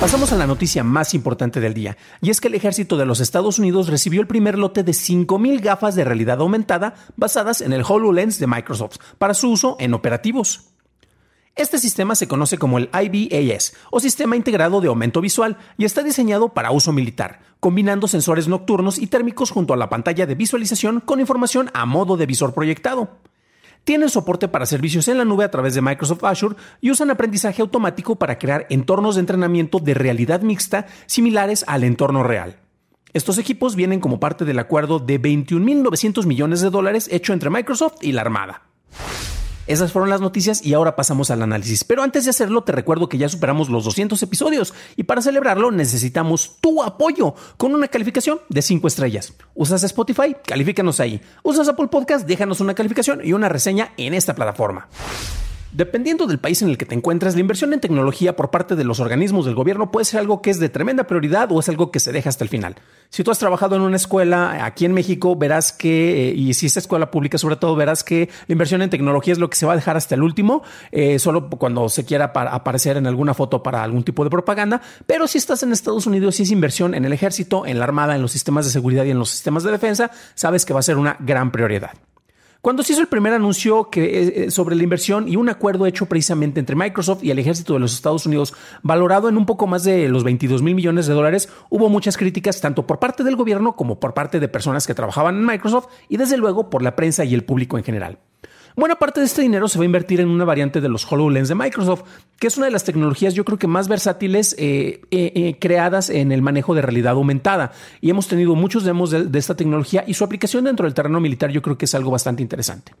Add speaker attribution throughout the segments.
Speaker 1: Pasamos a la noticia más importante del día, y es que el ejército de los Estados Unidos recibió el primer lote de 5.000 gafas de realidad aumentada basadas en el HoloLens de Microsoft para su uso en operativos. Este sistema se conoce como el IBAS, o Sistema Integrado de Aumento Visual, y está diseñado para uso militar, combinando sensores nocturnos y térmicos junto a la pantalla de visualización con información a modo de visor proyectado. Tienen soporte para servicios en la nube a través de Microsoft Azure y usan aprendizaje automático para crear entornos de entrenamiento de realidad mixta similares al entorno real. Estos equipos vienen como parte del acuerdo de 21.900 millones de dólares hecho entre Microsoft y la Armada. Esas fueron las noticias y ahora pasamos al análisis. Pero antes de hacerlo, te recuerdo que ya superamos los 200 episodios y para celebrarlo necesitamos tu apoyo con una calificación de 5 estrellas. ¿Usas Spotify? Califícanos ahí. ¿Usas Apple Podcast? Déjanos una calificación y una reseña en esta plataforma. Dependiendo del país en el que te encuentres, la inversión en tecnología por parte de los organismos del gobierno puede ser algo que es de tremenda prioridad o es algo que se deja hasta el final. Si tú has trabajado en una escuela aquí en México, verás que, eh, y si es escuela pública sobre todo, verás que la inversión en tecnología es lo que se va a dejar hasta el último, eh, solo cuando se quiera aparecer en alguna foto para algún tipo de propaganda. Pero si estás en Estados Unidos, si es inversión en el ejército, en la armada, en los sistemas de seguridad y en los sistemas de defensa, sabes que va a ser una gran prioridad. Cuando se hizo el primer anuncio eh, eh, sobre la inversión y un acuerdo hecho precisamente entre Microsoft y el ejército de los Estados Unidos, valorado en un poco más de los 22 mil millones de dólares, hubo muchas críticas tanto por parte del gobierno como por parte de personas que trabajaban en Microsoft y desde luego por la prensa y el público en general. Buena parte de este dinero se va a invertir en una variante de los HoloLens de Microsoft, que es una de las tecnologías yo creo que más versátiles eh, eh, eh, creadas en el manejo de realidad aumentada. Y hemos tenido muchos demos de, esta tecnología y su aplicación dentro del terreno militar yo creo que es algo bastante interesante.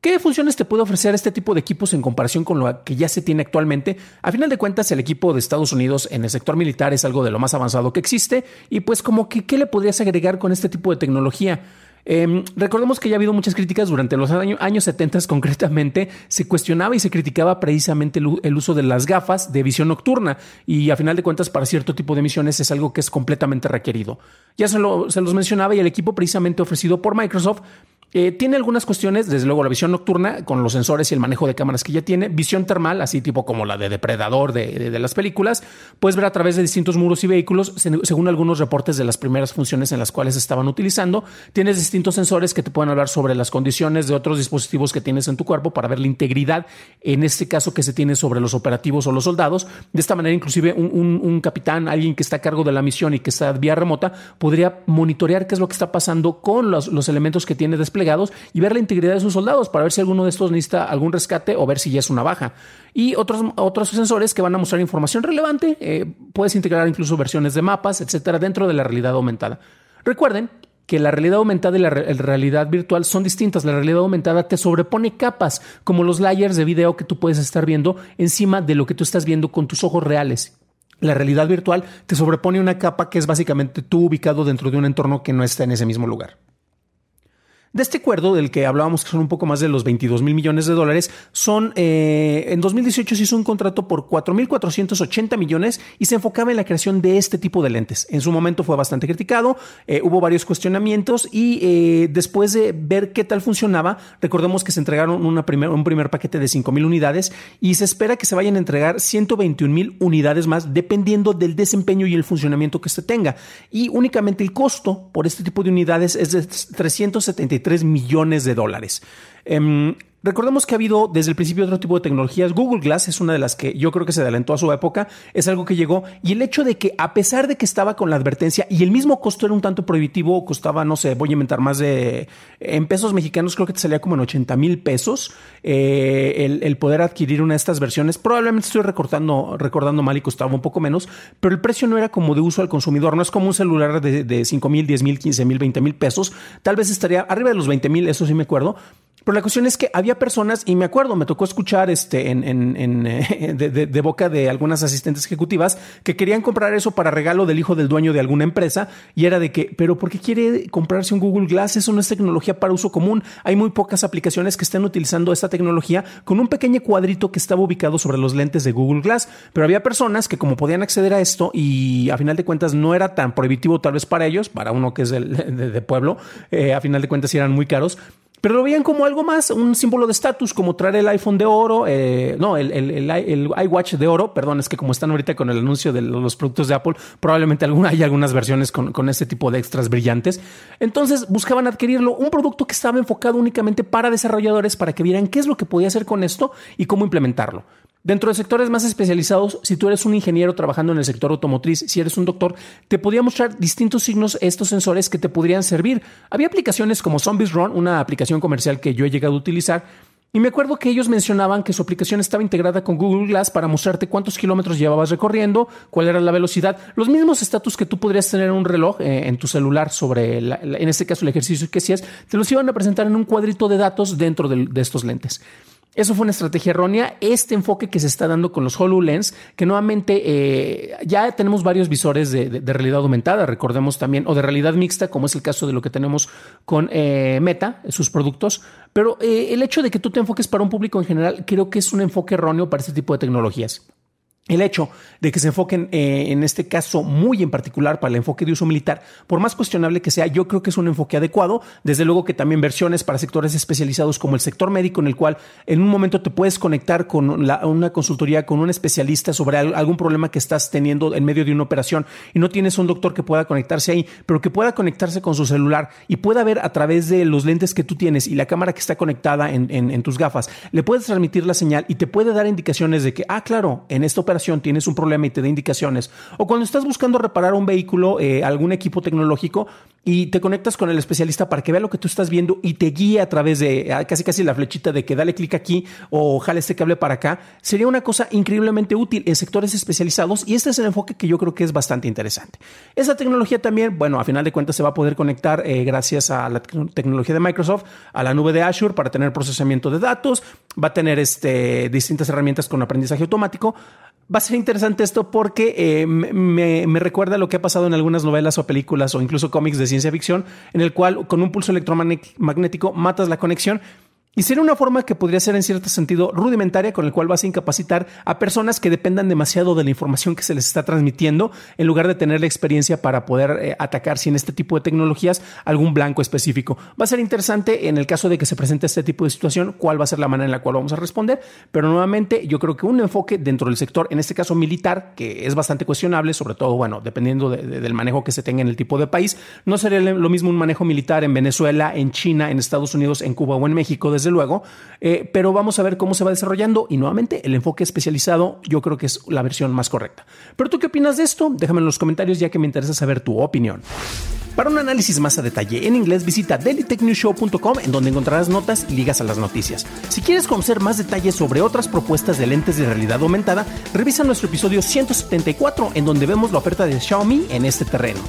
Speaker 1: ¿Qué funciones te puede ofrecer este tipo de equipos en comparación con lo que ya se tiene actualmente? A final de cuentas, el equipo de Estados Unidos en el sector militar es algo de lo más avanzado que existe y pues como que, ¿qué le podrías agregar con este tipo de tecnología? Em, recordemos que ya ha habido muchas críticas durante los años 70 concretamente, se cuestionaba y se criticaba precisamente el, uso de las gafas de visión nocturna y a final de cuentas para cierto tipo de misiones es algo que es completamente requerido. Ya se, se los mencionaba y el equipo precisamente ofrecido por Microsoft eh, tiene algunas cuestiones, desde luego la visión nocturna con los sensores y el manejo de cámaras que ya tiene, visión termal, así tipo como la de depredador de, las películas, puedes ver a través de distintos muros y vehículos, según algunos reportes de las primeras funciones en las cuales estaban utilizando. Tienes distintos sensores que te pueden hablar sobre las condiciones de otros dispositivos que tienes en tu cuerpo para ver la integridad, en este caso que se tiene sobre los operativos o los soldados. De esta manera, inclusive un, capitán, alguien que está a cargo de la misión y que está vía remota, podría monitorear qué es lo que está pasando con los, los elementos que tiene y ver la integridad de sus soldados para ver si alguno de estos necesita algún rescate o ver si ya es una baja. Y otros, otros sensores que van a mostrar información relevante. Eh, puedes integrar incluso versiones de mapas, etcétera, dentro de la realidad aumentada. Recuerden que la realidad aumentada y la realidad virtual son distintas. La realidad aumentada te sobrepone capas, como los layers de video que tú puedes estar viendo encima de lo que tú estás viendo con tus ojos reales. La realidad virtual te sobrepone una capa que es básicamente tú ubicado dentro de un entorno que no está en ese mismo lugar. De este acuerdo del que hablábamos, que son un poco más de los 22 mil millones de dólares, son eh, en 2018 se hizo un contrato por 4.480 millones y se enfocaba en la creación de este tipo de lentes. En su momento fue bastante criticado, eh, hubo varios cuestionamientos y eh, después de ver qué tal funcionaba, recordemos que se entregaron una un primer paquete de 5 mil unidades y se espera que se vayan a entregar 121 mil unidades más dependiendo del desempeño y el funcionamiento que se tenga. Y únicamente el costo por este tipo de unidades es de 373 millones de dólares. Em, Recordemos que ha habido desde el principio otro tipo de tecnologías. Google Glass es una de las que yo creo que se adelantó a su época, es algo que llegó y el hecho de que a pesar de que estaba con la advertencia y el mismo costo era un tanto prohibitivo, costaba, no sé, voy a inventar más de, en pesos mexicanos creo que te salía como en 80 mil pesos eh, el, poder adquirir una de estas versiones. Probablemente estoy recortando, recordando mal y costaba un poco menos, pero el precio no era como de uso al consumidor, no es como un celular de, de 5 mil, 10 mil, 15 mil, 20 mil pesos, tal vez estaría arriba de los 20 mil, eso sí me acuerdo, pero la cuestión es que había personas, y me acuerdo, me tocó escuchar este, en, en, eh, de, boca de algunas asistentes ejecutivas que querían comprar eso para regalo del hijo del dueño de alguna empresa. Y era de que, pero ¿por qué quiere comprarse un Google Glass? Eso no es tecnología para uso común. Hay muy pocas aplicaciones que estén utilizando esta tecnología con un pequeño cuadrito que estaba ubicado sobre los lentes de Google Glass. Pero había personas que, como podían acceder a esto y a final de cuentas no era tan prohibitivo, tal vez para ellos, para uno que es de, pueblo, eh, a final de cuentas eran muy caros pero lo veían como algo más, un símbolo de estatus, como traer el iPhone de oro, eh, no, el, el, iWatch de oro, perdón, es que como están ahorita con el anuncio de los productos de Apple, probablemente alguna, hay algunas versiones con, con este tipo de extras brillantes. Entonces buscaban adquirirlo, un producto que estaba enfocado únicamente para desarrolladores, para que vieran qué es lo que podía hacer con esto y cómo implementarlo. Dentro de sectores más especializados, si tú eres un ingeniero trabajando en el sector automotriz, si eres un doctor, te podía mostrar distintos signos estos sensores que te podrían servir. Había aplicaciones como Zombies Run, una aplicación comercial que yo he llegado a utilizar, y me acuerdo que ellos mencionaban que su aplicación estaba integrada con Google Glass para mostrarte cuántos kilómetros llevabas recorriendo, cuál era la velocidad, los mismos estatus que tú podrías tener en un reloj eh, en tu celular sobre, en este caso, el ejercicio que hacías, te los iban a presentar en un cuadrito de datos dentro de estos lentes. Eso fue una estrategia errónea. Este enfoque que se está dando con los HoloLens, que nuevamente eh, ya tenemos varios visores de, realidad aumentada, recordemos también, o de realidad mixta, como es el caso de lo que tenemos con eh, Meta, sus productos. Pero eh, el hecho de que tú te enfoques para un público en general, creo que es un enfoque erróneo para este tipo de tecnologías. El hecho de que se enfoquen eh, en este caso muy en particular para el enfoque de uso militar, por más cuestionable que sea, yo creo que es un enfoque adecuado. Desde luego que también versiones para sectores especializados como el sector médico, en el cual en un momento te puedes conectar con una consultoría, con un especialista sobre algún problema que estás teniendo en medio de una operación y no tienes un doctor que pueda conectarse ahí, pero que pueda conectarse con su celular y pueda ver a través de los lentes que tú tienes y la cámara que está conectada en, en tus gafas, le puedes transmitir la señal y te puede dar indicaciones de que, ah, claro, en esta operación tienes un problema y te da indicaciones. O cuando estás buscando reparar un vehículo, eh, algún equipo tecnológico, y te conectas con el especialista para que vea lo que tú estás viendo y te guíe a través de ah, casi casi la flechita de que dale clic aquí o jale este cable para acá, sería una cosa increíblemente útil en sectores especializados y este es el enfoque que yo creo que es bastante interesante. Esa tecnología también, bueno, a final de cuentas se va a poder conectar eh, gracias a la tecnología de Microsoft a la nube de Azure para tener procesamiento de datos, va a tener este, distintas herramientas con aprendizaje automático, Va a ser interesante esto porque eh, me, me, recuerda lo que ha pasado en algunas novelas o películas o incluso cómics de ciencia ficción, en el cual con un pulso electromagnético matas la conexión y sería una forma que podría ser en cierto sentido rudimentaria con el cual vas a incapacitar a personas que dependan demasiado de la información que se les está transmitiendo en lugar de tener la experiencia para poder eh, atacar sin este tipo de tecnologías algún blanco específico. Va a ser interesante en el caso de que se presente este tipo de situación cuál va a ser la manera en la cual vamos a responder, pero nuevamente yo creo que un enfoque dentro del sector, en este caso militar, que es bastante cuestionable, sobre todo, bueno, dependiendo del manejo que se tenga en el tipo de país, no sería lo mismo un manejo militar en Venezuela, en China, en Estados Unidos, en Cuba o en México desde luego, eh, pero vamos a ver cómo se va desarrollando y nuevamente el enfoque especializado yo creo que es la versión más correcta. Pero tú qué opinas de esto? Déjame en los comentarios ya que me interesa saber tu opinión. Para un análisis más a detalle en inglés, visita dailytechnewshow.com en donde encontrarás notas y ligas a las noticias. Si quieres conocer más detalles sobre otras propuestas de lentes de realidad aumentada, revisa nuestro episodio 174 en donde vemos la oferta de Xiaomi en este terreno.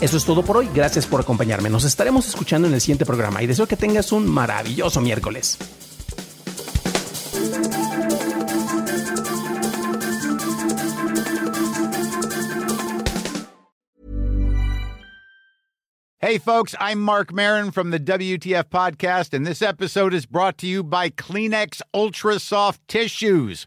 Speaker 1: Eso es todo por hoy. Gracias por acompañarme. Nos estaremos escuchando en el siguiente programa y deseo que tengas un maravilloso miércoles.
Speaker 2: Hey, folks, I'm Mark Marin from the WTF Podcast, and this episode is brought to you by Kleenex Ultra Soft Tissues